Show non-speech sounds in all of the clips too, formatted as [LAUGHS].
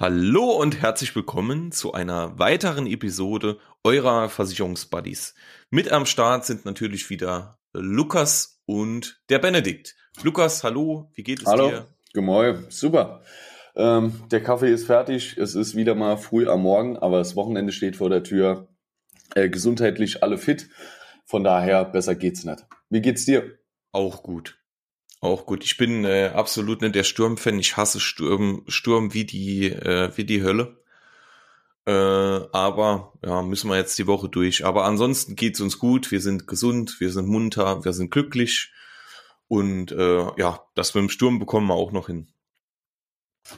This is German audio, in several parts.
Hallo und herzlich willkommen zu einer weiteren Episode eurer Versicherungsbuddies. Mit am Start sind natürlich wieder Lukas und der Benedikt. Lukas, hallo, wie geht es hallo. dir? Hallo, super. Ähm, der Kaffee ist fertig, es ist wieder mal früh am Morgen, aber das Wochenende steht vor der Tür. Äh, gesundheitlich alle fit, von daher besser geht's nicht. Wie geht's dir? Auch gut. Auch gut. Ich bin äh, absolut nicht der Sturmfan. Ich hasse Sturm, Sturm wie die, äh, wie die Hölle. Äh, aber ja, müssen wir jetzt die Woche durch. Aber ansonsten geht's uns gut. Wir sind gesund, wir sind munter, wir sind glücklich. Und äh, ja, das mit dem Sturm bekommen wir auch noch hin.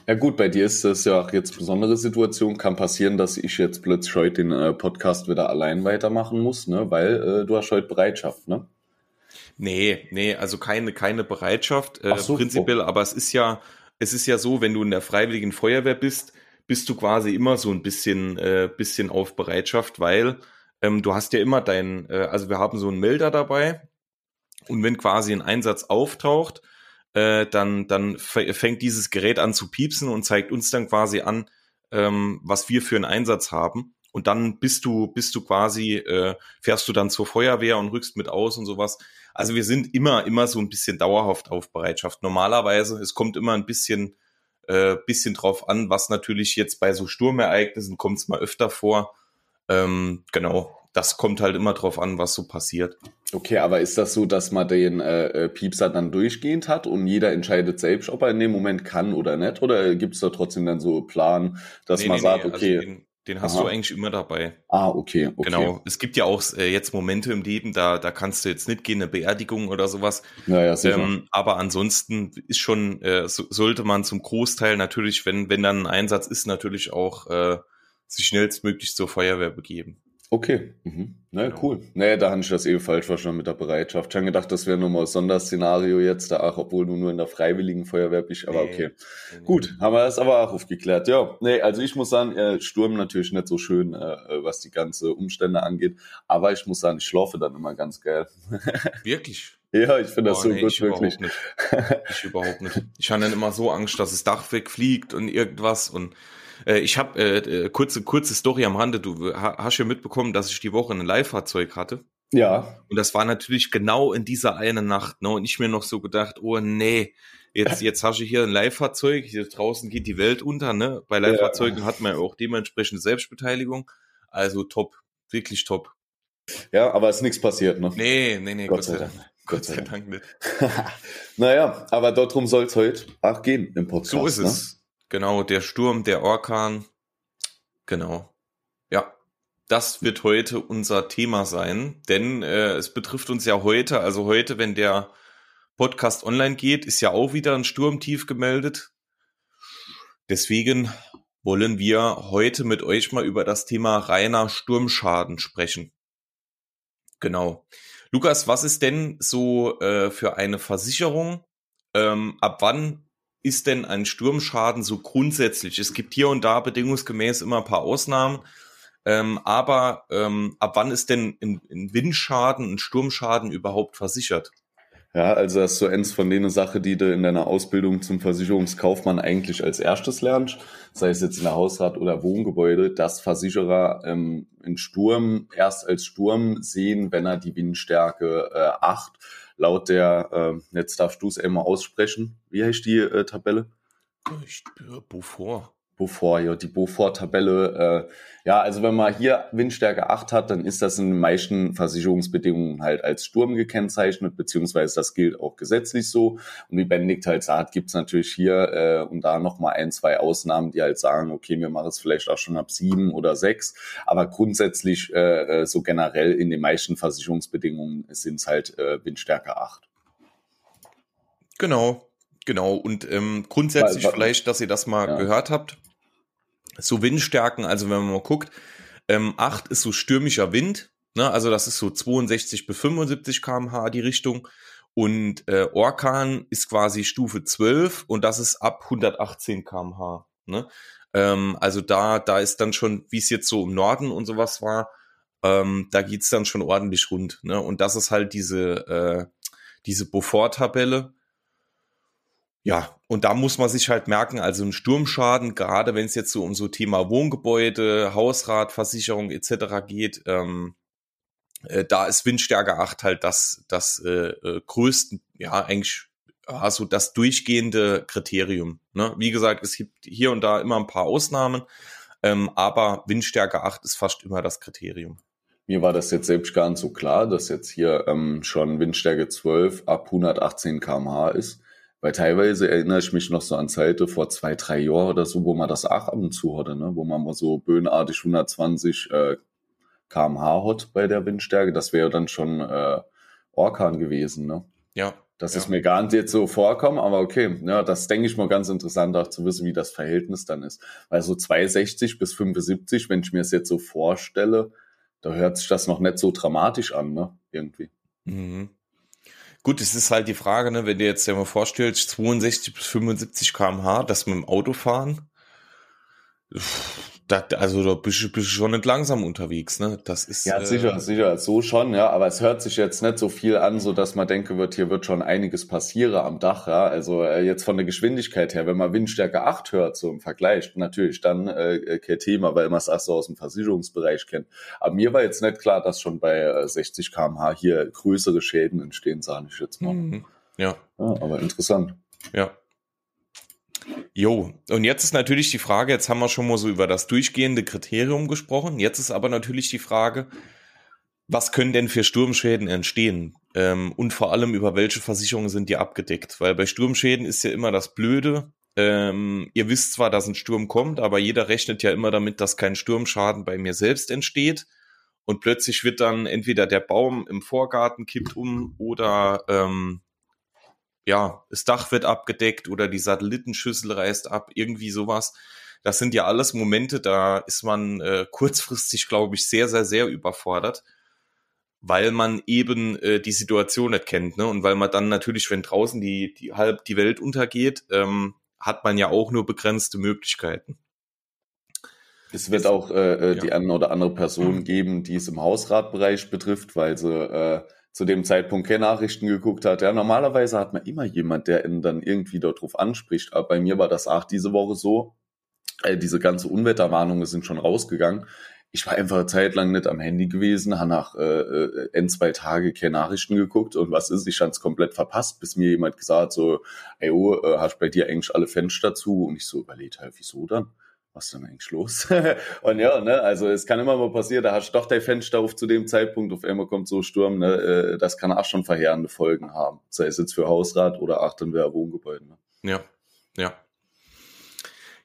Ja gut, bei dir ist das ja auch jetzt besondere Situation. Kann passieren, dass ich jetzt plötzlich heute den äh, Podcast wieder allein weitermachen muss, ne? Weil äh, du hast heute Bereitschaft, ne? Nee, nee, also keine, keine Bereitschaft, äh, so, prinzipiell, oh. aber es ist ja, es ist ja so, wenn du in der Freiwilligen Feuerwehr bist, bist du quasi immer so ein bisschen, äh, bisschen auf Bereitschaft, weil ähm, du hast ja immer dein, äh, also wir haben so einen Melder dabei und wenn quasi ein Einsatz auftaucht, äh, dann, dann fängt dieses Gerät an zu piepsen und zeigt uns dann quasi an, ähm, was wir für einen Einsatz haben. Und dann bist du, bist du quasi, äh, fährst du dann zur Feuerwehr und rückst mit aus und sowas. Also wir sind immer, immer so ein bisschen dauerhaft auf Bereitschaft. Normalerweise, es kommt immer ein bisschen, äh, bisschen drauf an, was natürlich jetzt bei so Sturmereignissen kommt es mal öfter vor. Ähm, genau, das kommt halt immer drauf an, was so passiert. Okay, aber ist das so, dass man den äh, äh Piepser dann durchgehend hat und jeder entscheidet selbst, ob er in dem Moment kann oder nicht? Oder gibt es da trotzdem dann so Plan, dass Nee, man nee, sagt, nee, also okay, den, den hast Aha. du eigentlich immer dabei. ah, okay, okay. Genau. Es gibt ja auch äh, jetzt Momente im Leben, da, da kannst du jetzt nicht gehen, eine Beerdigung oder sowas. Naja, sicher. Ähm, aber ansonsten ist schon, äh, so, sollte man zum Großteil natürlich, wenn, wenn dann ein Einsatz ist, natürlich auch äh, sich schnellstmöglich zur Feuerwehr begeben. Okay, mhm. Na, Genau. cool. Nee, da habe ich das eh falsch verstanden mit der Bereitschaft. Ich habe gedacht, das wäre nochmal ein Sonderszenario jetzt, da auch, obwohl du nur in der Freiwilligen Feuerwehr bist, aber Nee. okay. Gut, haben wir das aber auch aufgeklärt. Ja, nee, also ich muss sagen, äh, Sturm natürlich nicht so schön, äh, was die ganze Umstände angeht, aber ich muss sagen, ich schlafe dann immer ganz geil. [LAUGHS] Wirklich? Ja, ich finde das Boah, so nee, gut, ich wirklich. überhaupt nicht. Ich überhaupt nicht. Ich habe dann immer so Angst, dass das Dach wegfliegt und irgendwas. Und äh, ich habe äh, äh, kurze kurze Story am Rande. Du ha, hast ja mitbekommen, dass ich die Woche ein Leihfahrzeug hatte. Ja, Und das war natürlich genau in dieser einen Nacht. Ne? Und ich mir noch so gedacht, oh nee, jetzt, [LAUGHS] jetzt hast du hier ein Leihfahrzeug, hier draußen geht die Welt unter. Ne? Bei Leihfahrzeugen hat man ja auch dementsprechend Selbstbeteiligung. Also top, wirklich top. ja, aber ist nichts passiert, ne? Nee, nee, nee, Gott sei Dank. Gott sei Dank nicht. [LAUGHS] naja, aber darum soll es heute auch gehen im Podcast. So ist ne? es. Genau, der Sturm, der Orkan. Genau. Ja, das wird heute unser Thema sein, denn äh, es betrifft uns ja heute, also heute, wenn der Podcast online geht, ist ja auch wieder ein Sturmtief gemeldet. Deswegen wollen wir heute mit euch mal über das Thema reiner Sturmschaden sprechen. Genau. Lukas, was ist denn so äh, für eine Versicherung? Ähm, ab wann ist denn ein Sturmschaden so grundsätzlich? Es gibt hier und da bedingungsgemäß immer ein paar Ausnahmen. Ähm, aber ähm, ab wann ist denn ein, ein Windschaden, ein Sturmschaden überhaupt versichert? Ja, also das ist so eins von denen Sache, die du in deiner Ausbildung zum Versicherungskaufmann eigentlich als erstes lernst, sei es jetzt in der Hausrat- oder Wohngebäude, dass Versicherer ähm, einen Sturm erst als Sturm sehen, wenn er die Windstärke äh, 8 laut der, äh, jetzt darfst du es einmal aussprechen, wie heißt die äh, Tabelle? Ich, Beaufort. Beaufort, ja, die Beaufort-Tabelle. Äh, ja, also wenn man hier Windstärke 8 hat, dann ist das in den meisten Versicherungsbedingungen halt als Sturm gekennzeichnet, beziehungsweise das gilt auch gesetzlich so. Und wie Benedikt halt sagt, gibt's natürlich hier äh, und da nochmal ein, zwei Ausnahmen, die halt sagen, okay, wir machen es vielleicht auch schon ab sieben oder sechs, aber grundsätzlich äh, äh, so generell in den meisten Versicherungsbedingungen sind es halt äh, Windstärke 8. Genau, genau. Und ähm, grundsätzlich Weil- weil- vielleicht, dass ihr das mal Ja. gehört habt. So Windstärken, also wenn man mal guckt, ähm, 8 ist so stürmischer Wind, ne? also das ist so 62 bis 75 kmh die Richtung. Und äh, Orkan ist quasi Stufe 12 und das ist ab 118 kmh. Ne? Ähm, also da, da ist dann schon, wie es jetzt so im Norden und sowas war, ähm, da geht's dann schon ordentlich rund. Ne? Und das ist halt diese, äh, diese Beaufort-Tabelle. Ja, und da muss man sich halt merken, also ein Sturmschaden, gerade wenn es jetzt so um so Thema Wohngebäude, Hausrat, Versicherung etc. geht, ähm, äh, da ist Windstärke 8 halt das, das äh, äh, größten, ja, eigentlich also das durchgehende Kriterium. Ne? Wie gesagt, es gibt hier und da immer ein paar Ausnahmen, ähm, aber Windstärke 8 ist fast immer das Kriterium. Mir war das jetzt selbst gar nicht so klar, dass jetzt hier ähm, schon Windstärke 12 ab 118 kmh ist. Weil teilweise erinnere ich mich noch so an Zeiten vor zwei, drei Jahren oder so, wo man das auch ab und zu hatte, ne? wo man mal so böenartig 120 äh, kmh hat bei der Windstärke. Das wäre dann schon äh, Orkan gewesen. Ne? Ja. Das ja. ist mir gar nicht jetzt so vorkommen, aber okay, ja, das denke ich mal ganz interessant, auch zu wissen, wie das Verhältnis dann ist. Weil so 260 bis 75, wenn ich mir es jetzt so vorstelle, da hört sich das noch nicht so dramatisch an, ne? Irgendwie. Mhm. Gut, es ist halt die Frage, ne, wenn du jetzt dir mal vorstellst, 62 bis 75 km/h, das mit dem Auto fahren, da, also da bist du, bist du schon nicht langsam unterwegs, ne? Das ist. Ja, sicher, äh, sicher, so schon, ja. Aber es hört sich jetzt nicht so viel an, so dass man denken wird, hier wird schon einiges passieren am Dach, ja. Also äh, jetzt von der Geschwindigkeit her, wenn man Windstärke 8 hört, so im Vergleich, natürlich dann äh, kein Thema, weil man es auch so aus dem Versicherungsbereich kennt. Aber mir war jetzt nicht klar, dass schon bei äh, 60 kmh hier größere Schäden entstehen, sage ich jetzt mal. Mhm. Ja. ja. Aber interessant. Ja. Jo, und jetzt ist natürlich die Frage, jetzt haben wir schon mal so über das durchgehende Kriterium gesprochen, jetzt ist aber natürlich die Frage, was können denn für Sturmschäden entstehen? Ähm, und vor allem über welche Versicherungen sind die abgedeckt? Weil bei Sturmschäden ist ja immer das Blöde. Ähm, ihr wisst zwar, dass ein Sturm kommt, aber jeder rechnet ja immer damit, dass kein Sturmschaden bei mir selbst entsteht. Und plötzlich wird dann entweder der Baum im Vorgarten kippt um oder ähm, ja, das Dach wird abgedeckt oder die Satellitenschüssel reißt ab, irgendwie sowas. Das sind ja alles Momente, da ist man äh, kurzfristig, glaube ich, sehr, sehr, sehr überfordert, weil man eben äh, die Situation nicht kennt, ne? Und weil man dann natürlich, wenn draußen die, die halb die Welt untergeht, ähm, hat man ja auch nur begrenzte Möglichkeiten. Es wird auch äh, äh ja. die eine oder andere Person mhm. geben, die es im Hausratbereich betrifft, weil sie äh, zu dem Zeitpunkt keine Nachrichten geguckt hat. Ja, normalerweise hat man immer jemand, der ihn dann irgendwie darauf anspricht. Aber bei mir war das auch diese Woche so. Äh, diese ganze Unwetterwarnungen sind schon rausgegangen. Ich war einfach eine Zeit lang nicht am Handy gewesen, habe nach äh, äh, ein, zwei Tage keine Nachrichten geguckt und was ist, ich habe es komplett verpasst, bis mir jemand gesagt so, ey, oh, äh, hast bei dir eigentlich alle Fenster zu? Und ich so überlegt, halt, wieso dann? Was ist denn eigentlich los? [LAUGHS] und ja, ne, also es kann immer mal passieren, da hast du doch dein Fenster auf zu dem Zeitpunkt, auf einmal kommt so Sturm, ne, äh, das kann auch schon verheerende Folgen haben. Sei es jetzt für Hausrat oder auch dann wer Wohngebäude. Ne? Ja, ja.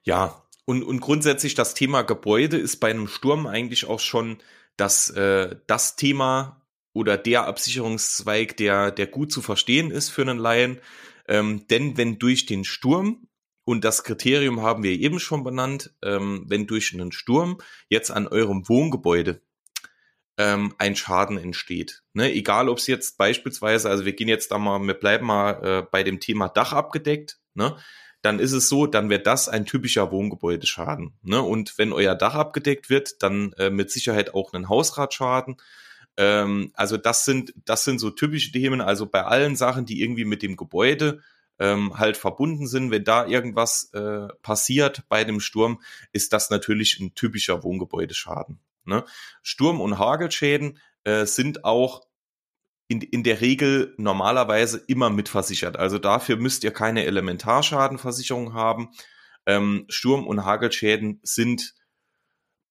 Ja, und, und grundsätzlich das Thema Gebäude ist bei einem Sturm eigentlich auch schon das, äh, das Thema oder der Absicherungszweig, der, der gut zu verstehen ist für einen Laien. Ähm, denn wenn durch den Sturm und das Kriterium haben wir eben schon benannt, ähm, wenn durch einen Sturm jetzt an eurem Wohngebäude ähm, ein Schaden entsteht. Ne? Egal, ob es jetzt beispielsweise, also wir gehen jetzt da mal, wir bleiben mal äh, bei dem Thema Dach abgedeckt, ne? dann ist es so, dann wird das ein typischer Wohngebäudeschaden. Ne? Und wenn euer Dach abgedeckt wird, dann äh, mit Sicherheit auch einen Hausratschaden. Ähm, also das sind, das sind so typische Themen. Also bei allen Sachen, die irgendwie mit dem Gebäude ähm, halt verbunden sind. Wenn da irgendwas äh, passiert bei dem Sturm, ist das natürlich ein typischer Wohngebäudeschaden. Ne? Sturm- und Hagelschäden äh, sind auch in, in der Regel normalerweise immer mitversichert. Also dafür müsst ihr keine Elementarschadenversicherung haben. Ähm, Sturm- und Hagelschäden sind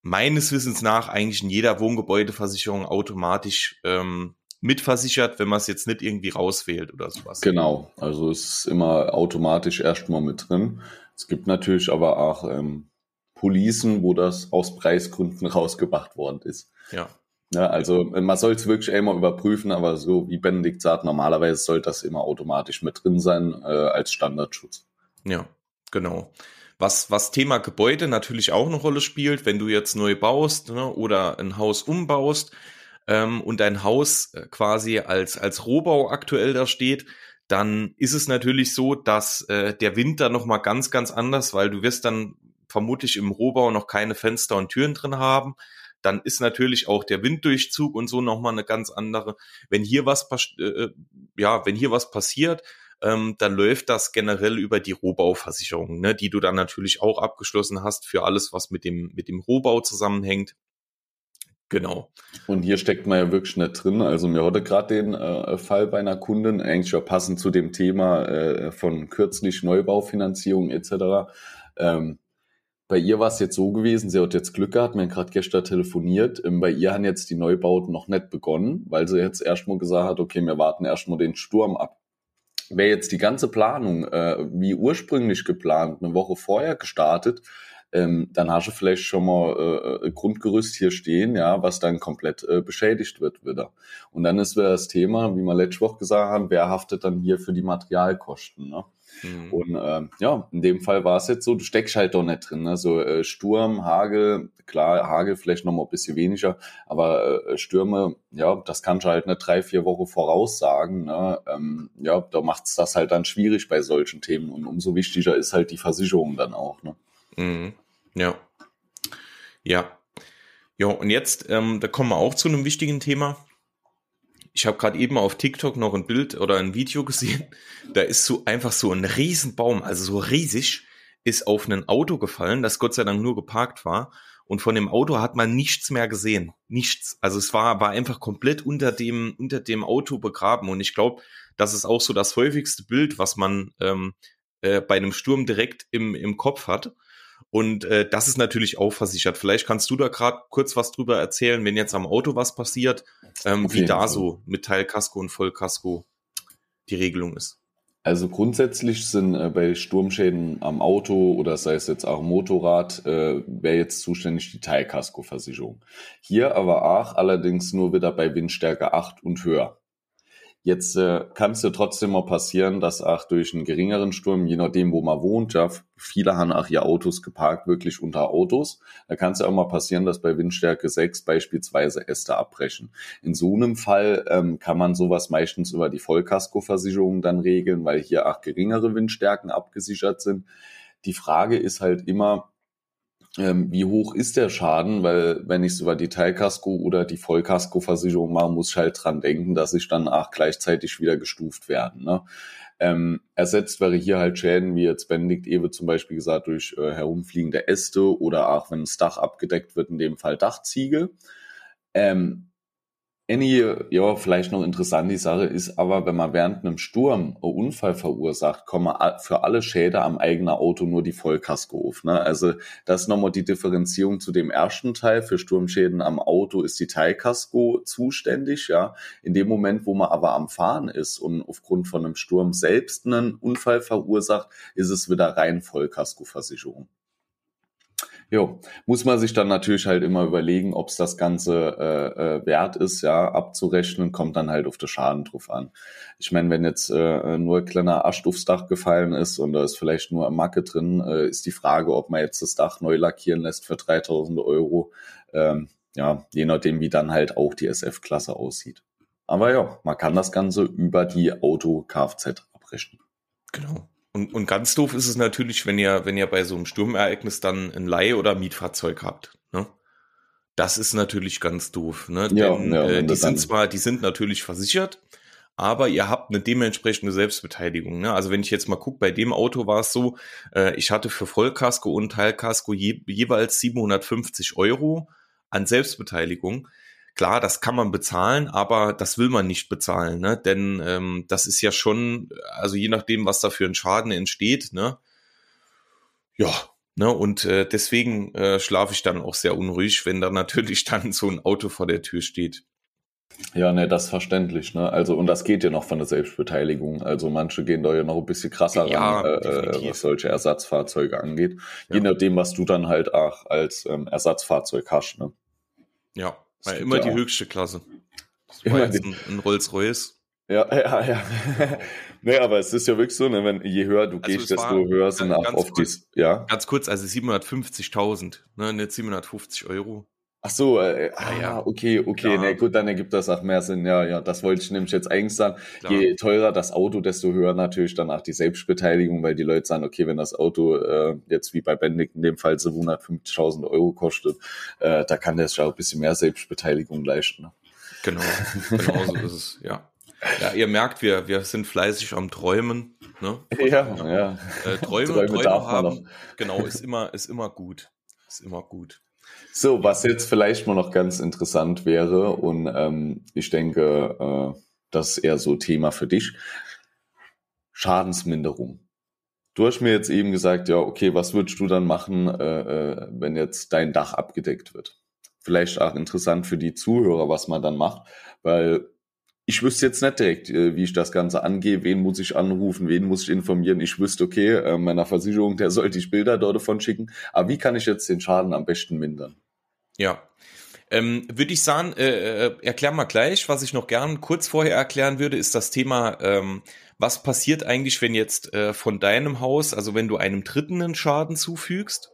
meines Wissens nach eigentlich in jeder Wohngebäudeversicherung automatisch ähm, mitversichert, wenn man es jetzt nicht irgendwie rauswählt oder sowas. Genau, also es ist immer automatisch erstmal mit drin. Es gibt natürlich aber auch ähm, Policen, wo das aus Preisgründen [LAUGHS] rausgebracht worden ist. Ja. ja also man soll es wirklich einmal überprüfen, aber so wie Benedikt sagt, normalerweise sollte das immer automatisch mit drin sein äh, als Standardschutz. Ja, genau. Was, was Thema Gebäude natürlich auch eine Rolle spielt, wenn du jetzt neu baust ne, oder ein Haus umbaust, ähm, und dein Haus äh, quasi als, als Rohbau aktuell da steht, dann ist es natürlich so, dass äh, der Wind da nochmal ganz, ganz anders, weil du wirst dann vermutlich im Rohbau noch keine Fenster und Türen drin haben. Dann ist natürlich auch der Winddurchzug und so nochmal eine ganz andere. Wenn hier was, äh, äh, ja, wenn hier was passiert, ähm, dann läuft das generell über die Rohbauversicherung, ne, die du dann natürlich auch abgeschlossen hast für alles, was mit dem, mit dem Rohbau zusammenhängt. Genau. Und hier steckt man ja wirklich nicht drin. Also mir hatte gerade den äh, Fall bei einer Kundin, eigentlich ja passend zu dem Thema äh, von kürzlich Neubaufinanzierung etc. Ähm, bei ihr war es jetzt so gewesen, sie hat jetzt Glück gehabt, wir haben gerade gestern telefoniert. Ähm, bei ihr haben jetzt die Neubauten noch nicht begonnen, weil sie jetzt erstmal gesagt hat, okay, wir warten erstmal den Sturm ab. Wäre jetzt die ganze Planung äh, wie ursprünglich geplant, eine Woche vorher gestartet, ähm, dann hast du vielleicht schon mal äh, Grundgerüst hier stehen, ja, was dann komplett äh, beschädigt wird wieder. Und dann ist wieder das Thema, wie wir letzte Woche gesagt haben, wer haftet dann hier für die Materialkosten, ne? Mhm. Und äh, ja, in dem Fall war es jetzt so, du steckst halt doch nicht drin. Ne? So äh, Sturm, Hagel, klar, Hagel vielleicht noch mal ein bisschen weniger, aber äh, Stürme, ja, das kannst du halt eine drei, vier Wochen voraussagen. Ne? Ähm, ja, da macht's das halt dann schwierig bei solchen Themen. Und umso wichtiger ist halt die Versicherung dann auch. Ne? Mhm. Ja. Ja. Ja, und jetzt, ähm, da kommen wir auch zu einem wichtigen Thema. Ich habe gerade eben auf TikTok noch ein Bild oder ein Video gesehen. Da ist so einfach so ein Riesenbaum, also so riesig, ist auf ein Auto gefallen, das Gott sei Dank nur geparkt war. Und von dem Auto hat man nichts mehr gesehen. Nichts. Also es war, war einfach komplett unter dem, unter dem Auto begraben. Und ich glaube, das ist auch so das häufigste Bild, was man ähm, äh, bei einem Sturm direkt im, im Kopf hat. Und äh, das ist natürlich auch versichert. Vielleicht kannst du da gerade kurz was drüber erzählen, wenn jetzt am Auto was passiert, ähm, wie da so mit Teilkasko und Vollkasko die Regelung ist. Also grundsätzlich sind äh, bei Sturmschäden am Auto oder sei es jetzt auch am Motorrad, äh, wäre jetzt zuständig die Teilkaskoversicherung. Hier aber auch allerdings nur wieder bei Windstärke 8 und höher. Jetzt äh, kann es ja trotzdem mal passieren, dass auch durch einen geringeren Sturm, je nachdem, wo man wohnt, ja, viele haben auch ihr Autos geparkt, wirklich unter Autos. Da kann es ja auch mal passieren, dass bei Windstärke 6 beispielsweise Äste abbrechen. In so einem Fall ähm, kann man sowas meistens über die Vollkaskoversicherung dann regeln, weil hier auch geringere Windstärken abgesichert sind. Die Frage ist halt immer, ähm, wie hoch ist der Schaden, weil wenn ich sogar die Teilkasko oder die Vollkasko-Versicherung mache, muss ich halt dran denken, dass ich dann auch gleichzeitig wieder gestuft werden. Ne? Ähm, ersetzt wäre hier halt Schäden, wie jetzt Benedikt Ewe zum Beispiel gesagt, durch äh, herumfliegende Äste oder auch wenn das Dach abgedeckt wird, in dem Fall Dachziegel. Ähm, Annie, ja, vielleicht noch interessant, die Sache ist aber, wenn man während einem Sturm einen Unfall verursacht, kommen für alle Schäden am eigenen Auto nur die Vollkasko auf. Ne? Also das ist nochmal die Differenzierung zu dem ersten Teil. Für Sturmschäden am Auto ist die Teilkasko zuständig. Ja, In dem Moment, wo man aber am Fahren ist und aufgrund von einem Sturm selbst einen Unfall verursacht, ist es wieder rein Vollkaskoversicherung. Jo, muss man sich dann natürlich halt immer überlegen, ob es das Ganze äh, äh, wert ist, ja, abzurechnen, kommt dann halt auf den Schaden drauf an. Ich meine, wenn jetzt äh, nur ein kleiner Ast aufs Dach gefallen ist und da ist vielleicht nur eine Macke drin, äh, ist die Frage, ob man jetzt das Dach neu lackieren lässt für 3000 Euro. Ähm, ja, je nachdem, wie dann halt auch die SF-Klasse aussieht. Aber ja, man kann das Ganze über die Auto-Kfz abrechnen. Genau. Und, und ganz doof ist es natürlich, wenn ihr, wenn ihr bei so einem Sturmereignis dann ein Leih- oder Mietfahrzeug habt. Ne? Das ist natürlich ganz doof. Ne? Ja, Denn, ja, äh, die sind zwar, die sind natürlich versichert, aber ihr habt eine dementsprechende Selbstbeteiligung. Ne? Also wenn ich jetzt mal gucke, bei dem Auto war es so, äh, ich hatte für Vollkasko und Teilkasko je, jeweils 750 Euro an Selbstbeteiligung klar, das kann man bezahlen, aber das will man nicht bezahlen, ne? Denn ähm, das ist ja schon, also je nachdem, was da für ein Schaden entsteht, ne? Ja, ne? Und äh, deswegen äh, schlafe ich dann auch sehr unruhig, wenn da natürlich [LAUGHS] dann so ein Auto vor der Tür steht. Ja, ne, das ist verständlich, ne? Also, und das geht ja noch von der Selbstbeteiligung. Also manche gehen da ja noch ein bisschen krasser ja, ran, äh, was solche Ersatzfahrzeuge angeht. Ja. Je nachdem, was du dann halt auch als ähm, Ersatzfahrzeug hast, ne? Ja, war immer die höchste Klasse. Das war jetzt ein, ein Rolls-Royce. Ja, ja, ja. [LAUGHS] nee, aber es ist ja wirklich so, ne, wenn je höher du also gehst, desto höher sind auch oft die, ja. Ganz kurz, also 750.000, ne, nicht 750 Euro. Ach so, äh, ah, ja, okay, okay, ne, gut, dann ergibt das auch mehr Sinn. Ja, ja, das wollte ich nämlich jetzt eigentlich sagen. Klar. Je teurer das Auto, desto höher natürlich dann auch die Selbstbeteiligung, weil die Leute sagen, okay, wenn das Auto äh, jetzt wie bei Bendig in dem Fall 750.000 Euro kostet, äh, da kann der sich auch ein bisschen mehr Selbstbeteiligung leisten. Ne? Genau, [LAUGHS] genau so ist es, ja. Ja, ihr merkt, wir, wir sind fleißig am Träumen. Ne? Ja, ja. Äh, Träume, Träume, Träume haben, genau, ist immer, ist immer gut. Ist immer gut. So, was jetzt vielleicht mal noch ganz interessant wäre, und ähm, ich denke, äh, das ist eher so Thema für dich. Schadensminderung. Du hast mir jetzt eben gesagt, ja, okay, was würdest du dann machen, äh, äh, wenn jetzt dein Dach abgedeckt wird? Vielleicht auch interessant für die Zuhörer, was man dann macht, weil ich wüsste jetzt nicht direkt, äh, wie ich das Ganze angehe, wen muss ich anrufen, wen muss ich informieren. Ich wüsste, okay, äh, meiner Versicherung, der sollte ich Bilder dort davon schicken. Aber wie kann ich jetzt den Schaden am besten mindern? Ja. Ähm, würde ich sagen, äh, äh, erklär mal gleich, was ich noch gern kurz vorher erklären würde, ist das Thema, ähm, was passiert eigentlich, wenn jetzt äh, von deinem Haus, also wenn du einem Dritten einen Schaden zufügst,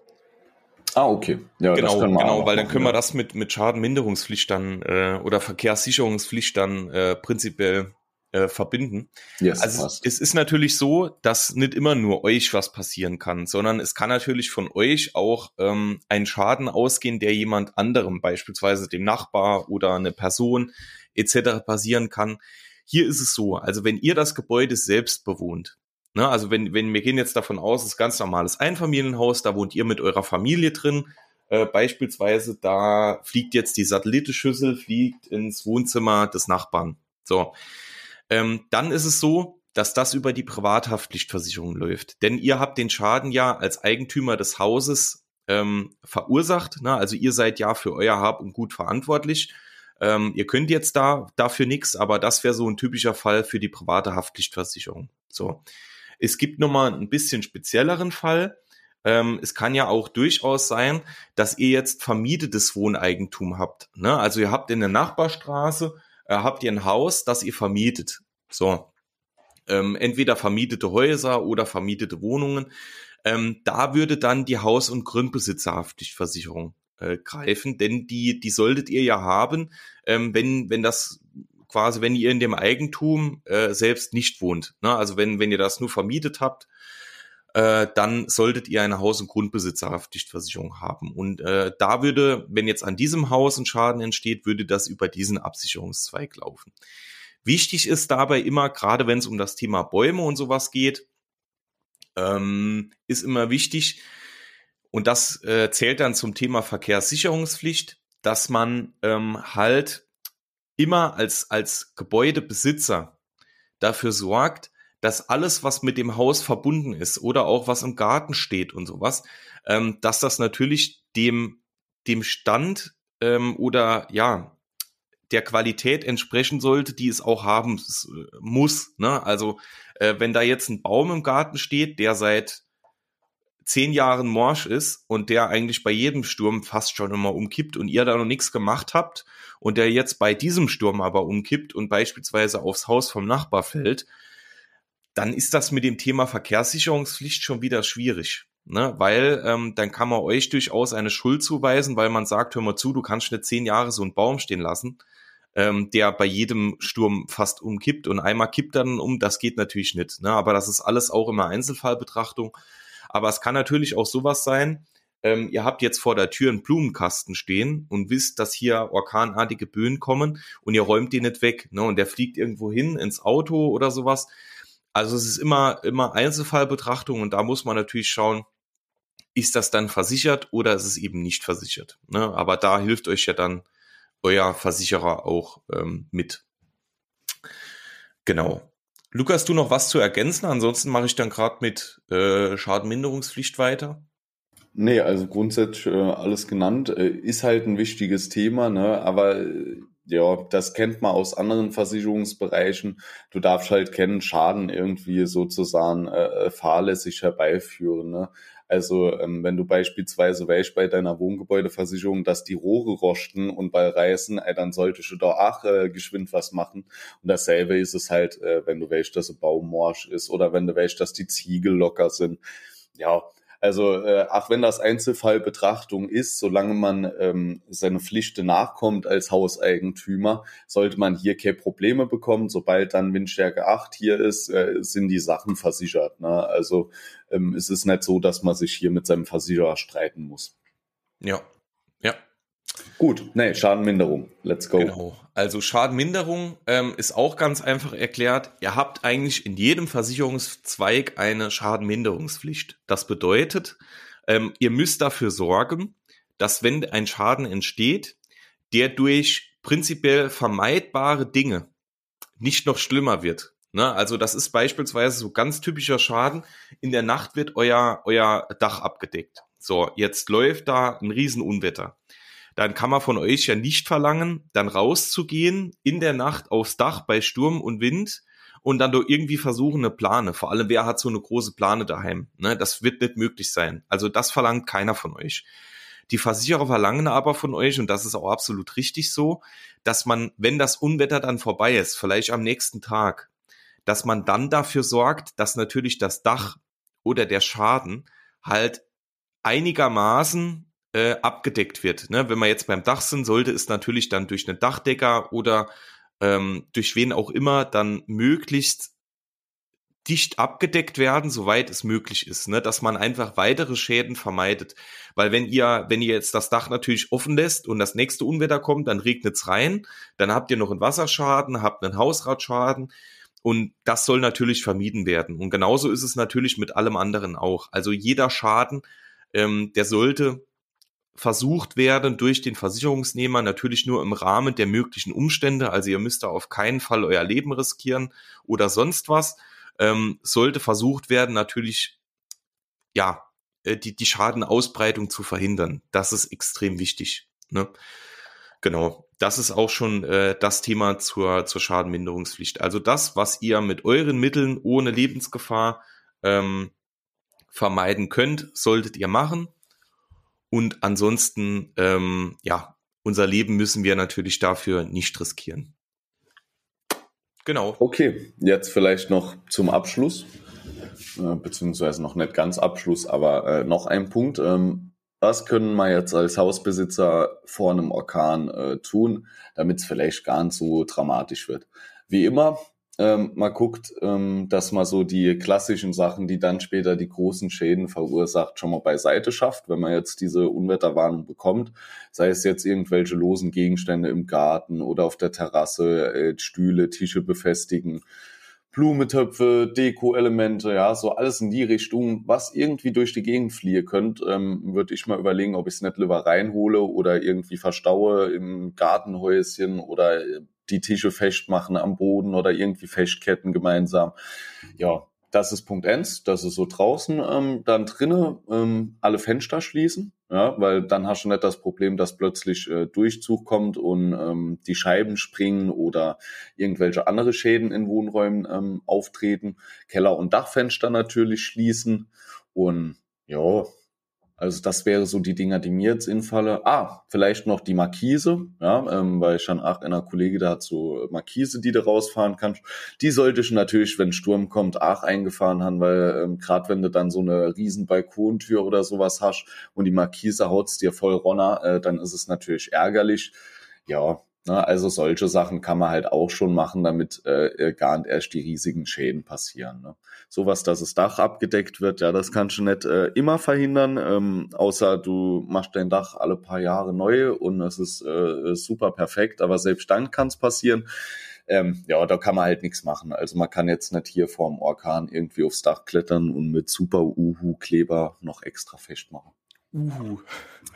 Ah, okay. Ja, genau, genau, weil dann können wir das mit, mit Schadenminderungspflicht dann äh, oder Verkehrssicherungspflicht dann äh, prinzipiell äh, verbinden. Yes, also passt. es ist natürlich so, dass nicht immer nur euch was passieren kann, sondern es kann natürlich von euch auch ähm, ein Schaden ausgehen, der jemand anderem, beispielsweise dem Nachbar oder eine Person etc. passieren kann. Hier ist es so, also wenn ihr das Gebäude selbst bewohnt, Ne, also wenn, wenn wir gehen jetzt davon aus, es ist ganz normales Einfamilienhaus, da wohnt ihr mit eurer Familie drin. Äh, beispielsweise, da fliegt jetzt die Satellitenschüssel, fliegt ins Wohnzimmer des Nachbarn. So. Ähm, dann ist es so, dass das über die Privathaftpflichtversicherung läuft. Denn ihr habt den Schaden ja als Eigentümer des Hauses ähm, verursacht. Ne? Also ihr seid ja für euer Hab und Gut verantwortlich. Ähm, ihr könnt jetzt da dafür nichts, aber das wäre so ein typischer Fall für die private Haftpflichtversicherung. So. Es gibt nochmal ein bisschen spezielleren Fall. Ähm, es kann ja auch durchaus sein, dass ihr jetzt vermietetes Wohneigentum habt. Ne? Also ihr habt in der Nachbarstraße, äh, habt ihr ein Haus, das ihr vermietet. So. Ähm, entweder vermietete Häuser oder vermietete Wohnungen. Ähm, da würde dann die Haus- und Grundbesitzerhaftpflichtversicherung äh, greifen, denn die, die solltet ihr ja haben, ähm, wenn, wenn das quasi, wenn ihr in dem Eigentum äh, selbst nicht wohnt. Ne? Also wenn, wenn ihr das nur vermietet habt, äh, dann solltet ihr eine Haus- und Grundbesitzerhaftpflichtversicherung haben. Und äh, da würde, wenn jetzt an diesem Haus ein Schaden entsteht, würde das über diesen Absicherungszweig laufen. Wichtig ist dabei immer, gerade wenn es um das Thema Bäume und sowas geht, ähm, ist immer wichtig, und das äh, zählt dann zum Thema Verkehrssicherungspflicht, dass man ähm, halt immer als, als Gebäudebesitzer dafür sorgt, dass alles, was mit dem Haus verbunden ist oder auch was im Garten steht und sowas, ähm, dass das natürlich dem, dem Stand ähm, oder ja, der Qualität entsprechen sollte, die es auch haben muss. Ne? Also äh, wenn da jetzt ein Baum im Garten steht, der seit zehn Jahren morsch ist und der eigentlich bei jedem Sturm fast schon immer umkippt und ihr da noch nichts gemacht habt und der jetzt bei diesem Sturm aber umkippt und beispielsweise aufs Haus vom Nachbar fällt, dann ist das mit dem Thema Verkehrssicherungspflicht schon wieder schwierig. Ne? Weil ähm, dann kann man euch durchaus eine Schuld zuweisen, weil man sagt, hör mal zu, du kannst nicht zehn Jahre so einen Baum stehen lassen, ähm, der bei jedem Sturm fast umkippt und einmal kippt dann um, das geht natürlich nicht. Ne? Aber das ist alles auch immer Einzelfallbetrachtung. Aber es kann natürlich auch sowas sein, ähm, ihr habt jetzt vor der Tür einen Blumenkasten stehen und wisst, dass hier orkanartige Böen kommen und ihr räumt den nicht weg. Ne? Und der fliegt irgendwo hin ins Auto oder sowas. Also es ist immer, immer Einzelfallbetrachtung und da muss man natürlich schauen, ist das dann versichert oder ist es eben nicht versichert. Ne? Aber da hilft euch ja dann euer Versicherer auch ähm, mit. Genau. Lukas, du noch was zu ergänzen? Ansonsten mache ich dann gerade mit äh, Schadenminderungspflicht weiter. Nee, also grundsätzlich äh, alles genannt. Äh, ist halt ein wichtiges Thema, ne? aber äh, ja, das kennt man aus anderen Versicherungsbereichen. Du darfst halt kennen, Schaden irgendwie sozusagen äh, fahrlässig herbeiführen. Ne? Also ähm, wenn du beispielsweise weißt bei deiner Wohngebäudeversicherung, dass die Rohre rosten und bei Reißen, ey, dann solltest du da auch äh, geschwind was machen. Und dasselbe ist es halt, äh, wenn du weißt, dass ein Baum morsch ist oder wenn du weißt, dass die Ziegel locker sind. Ja, also äh, auch wenn das Einzelfallbetrachtung ist, solange man ähm, seine Pflichten nachkommt als Hauseigentümer, sollte man hier keine Probleme bekommen. Sobald dann Windstärke 8 hier ist, äh, sind die Sachen versichert. Ne? Also ähm, es ist nicht so, dass man sich hier mit seinem Versicherer streiten muss. Ja, ja. Gut, nee, Schadenminderung. Let's go. Genau. Also Schadenminderung ähm, ist auch ganz einfach erklärt. Ihr habt eigentlich in jedem Versicherungszweig eine Schadenminderungspflicht. Das bedeutet, ähm, ihr müsst dafür sorgen, dass wenn ein Schaden entsteht, der durch prinzipiell vermeidbare Dinge nicht noch schlimmer wird. Ne? Also das ist beispielsweise so ganz typischer Schaden. In der Nacht wird euer, euer Dach abgedeckt. So, jetzt läuft da ein Riesenunwetter. Dann kann man von euch ja nicht verlangen, dann rauszugehen in der Nacht aufs Dach bei Sturm und Wind und dann doch irgendwie versuchen, eine Plane. Vor allem, wer hat so eine große Plane daheim? Ne? Das wird nicht möglich sein. Also das verlangt keiner von euch. Die Versicherer verlangen aber von euch, und das ist auch absolut richtig so, dass man, wenn das Unwetter dann vorbei ist, vielleicht am nächsten Tag, dass man dann dafür sorgt, dass natürlich das Dach oder der Schaden halt einigermaßen äh, abgedeckt wird. Ne? Wenn wir jetzt beim Dach sind, sollte es natürlich dann durch einen Dachdecker oder ähm, durch wen auch immer dann möglichst dicht abgedeckt werden, soweit es möglich ist, ne? dass man einfach weitere Schäden vermeidet. Weil wenn ihr, wenn ihr jetzt das Dach natürlich offen lässt und das nächste Unwetter kommt, dann regnet's rein, dann habt ihr noch einen Wasserschaden, habt einen Hausratschaden und das soll natürlich vermieden werden. Und genauso ist es natürlich mit allem anderen auch. Also jeder Schaden, ähm, der sollte versucht werden durch den Versicherungsnehmer natürlich nur im Rahmen der möglichen Umstände. Also ihr müsst da auf keinen Fall euer Leben riskieren oder sonst was ähm, sollte versucht werden, natürlich, ja, äh, die, die Schadenausbreitung zu verhindern. Das ist extrem wichtig. Ne? Genau, das ist auch schon äh, das Thema zur, zur Schadenminderungspflicht. Also das, was ihr mit euren Mitteln ohne Lebensgefahr ähm, vermeiden könnt, solltet ihr machen. Und ansonsten, ähm, ja, unser Leben müssen wir natürlich dafür nicht riskieren. Genau. Okay, jetzt vielleicht noch zum Abschluss, äh, beziehungsweise noch nicht ganz Abschluss, aber äh, noch ein Punkt. Ähm, was können wir jetzt als Hausbesitzer vor einem Orkan äh, tun, damit es vielleicht gar nicht so dramatisch wird? Wie immer, ähm, man guckt, ähm, dass man so die klassischen Sachen, die dann später die großen Schäden verursacht, schon mal beiseite schafft, wenn man jetzt diese Unwetterwarnung bekommt. Sei es jetzt irgendwelche losen Gegenstände im Garten oder auf der Terrasse, äh, Stühle, Tische befestigen, Blumentöpfe, Deko-Elemente, ja, so alles in die Richtung, was irgendwie durch die Gegend fliehen könnt, ähm, würde ich mal überlegen, ob ich es nicht lieber reinhole oder irgendwie verstaue im Gartenhäuschen oder die Tische festmachen am Boden oder irgendwie festketten gemeinsam. Ja, das ist Punkt 1, das ist so draußen. Ähm, dann drinnen ähm, alle Fenster schließen, ja, weil dann hast du nicht das Problem, dass plötzlich äh, Durchzug kommt und ähm, die Scheiben springen oder irgendwelche andere Schäden in Wohnräumen ähm, auftreten. Keller- und Dachfenster natürlich schließen und ja, also das wäre so die Dinger, die mir jetzt infalle. Ah, vielleicht noch die Markise, ja, ähm, weil ich schon acht einer Kollege da hat so Markise, die du rausfahren kannst. Die sollte ich natürlich, wenn Sturm kommt, auch eingefahren haben, weil ähm, gerade wenn du dann so eine riesen Balkontür oder sowas hast und die Markise haut's dir voll runter, äh, dann ist es natürlich ärgerlich. Ja, Ne, also solche Sachen kann man halt auch schon machen, damit äh, äh, gar nicht erst die riesigen Schäden passieren. Ne? Sowas, dass das Dach abgedeckt wird, ja, das kannst du nicht äh, immer verhindern, ähm, außer du machst dein Dach alle paar Jahre neu und es ist äh, super perfekt, aber selbst dann kann es passieren. Ähm, ja, da kann man halt nichts machen. Also man kann jetzt nicht hier vorm Orkan irgendwie aufs Dach klettern und mit super Uhu-Kleber noch extra festmachen. Uhu.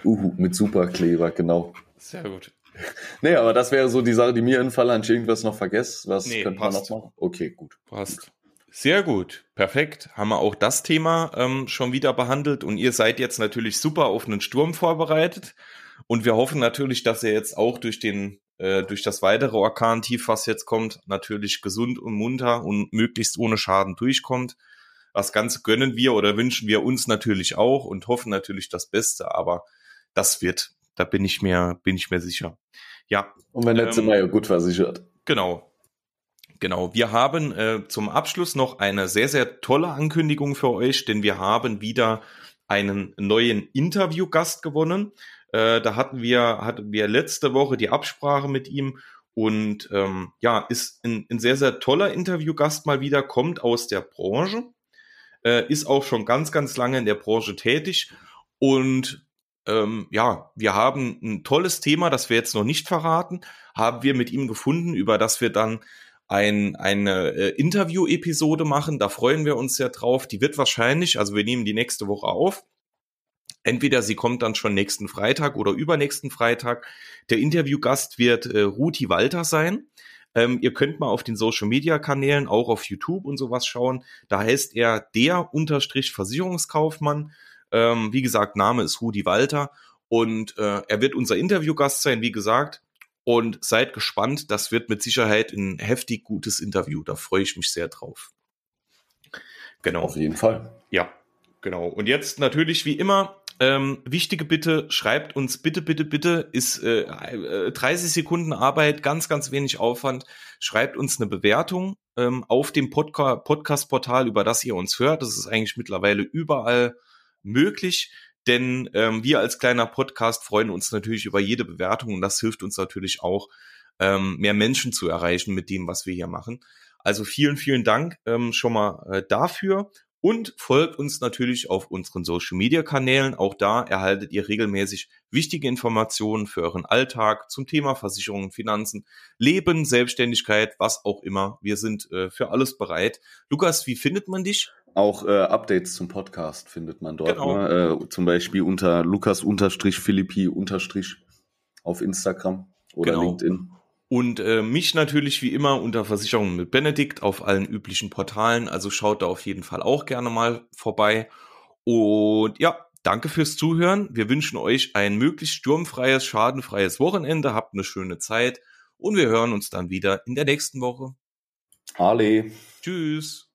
Uhu, mit Superkleber, genau. Sehr gut. [LAUGHS] Nee, aber das wäre so die Sache, die mir entfallen hat. Irgendwas noch vergessen? Was nee, könnte passt. man noch machen? Okay, gut. Passt. Sehr gut, perfekt. Haben wir auch das Thema ähm, schon wieder behandelt und ihr seid jetzt natürlich super auf einen Sturm vorbereitet und wir hoffen natürlich, dass ihr jetzt auch durch den äh, durch das weitere Orkan-Tief, was jetzt kommt, natürlich gesund und munter und möglichst ohne Schaden durchkommt. Das Ganze gönnen wir oder wünschen wir uns natürlich auch und hoffen natürlich das Beste, aber das wird da bin ich mir, bin ich mir sicher. Ja. Und wenn letzte ähm, Mal ja gut versichert. Genau. Genau. Wir haben äh, zum Abschluss noch eine sehr, sehr tolle Ankündigung für euch, denn wir haben wieder einen neuen Interviewgast gewonnen. Äh, da hatten wir, hatten wir letzte Woche die Absprache mit ihm und ähm, ja, ist ein, ein sehr, sehr toller Interviewgast mal wieder, kommt aus der Branche, äh, ist auch schon ganz, ganz lange in der Branche tätig und ähm, ja, wir haben ein tolles Thema, das wir jetzt noch nicht verraten, haben wir mit ihm gefunden, über das wir dann ein, eine äh, Interview-Episode machen. Da freuen wir uns sehr drauf. Die wird wahrscheinlich, also wir nehmen die nächste Woche auf. Entweder sie kommt dann schon nächsten Freitag oder übernächsten Freitag. Der Interviewgast wird äh, Ruti Walter sein. Ähm, ihr könnt mal auf den Social Media Kanälen, auch auf YouTube und sowas schauen. Da heißt er der Unterstrich Versicherungskaufmann. Ähm, wie gesagt, Name ist Rudi Walter und äh, er wird unser Interviewgast sein, wie gesagt. Und seid gespannt, das wird mit Sicherheit ein heftig gutes Interview. Da freue ich mich sehr drauf. Genau. Auf jeden Fall. Ja, genau. Und jetzt natürlich wie immer ähm, wichtige Bitte, schreibt uns bitte, bitte, bitte, ist äh, 30 Sekunden Arbeit, ganz, ganz wenig Aufwand. Schreibt uns eine Bewertung ähm, auf dem Podca Podcast-Portal, über das ihr uns hört. Das ist eigentlich mittlerweile überall möglich. Denn ähm, wir als kleiner Podcast freuen uns natürlich über jede Bewertung und das hilft uns natürlich auch, ähm, mehr Menschen zu erreichen mit dem, was wir hier machen. Also vielen, vielen Dank ähm, schon mal äh, dafür und folgt uns natürlich auf unseren Social Media Kanälen. Auch da erhaltet ihr regelmäßig wichtige Informationen für euren Alltag zum Thema Versicherungen, Finanzen, Leben, Selbstständigkeit, was auch immer. Wir sind äh, für alles bereit. Lukas, wie findet man dich? Auch äh, Updates zum Podcast findet man dort. Genau. Ne? Äh, zum Beispiel unter Lukas-Philippi- auf Instagram oder genau. LinkedIn. Und äh, mich natürlich wie immer unter Versicherungen mit Benedikt auf allen üblichen Portalen. Also schaut da auf jeden Fall auch gerne mal vorbei. Und ja, danke fürs Zuhören. Wir wünschen euch ein möglichst sturmfreies, schadenfreies Wochenende. Habt eine schöne Zeit und wir hören uns dann wieder in der nächsten Woche. Ale. Tschüss.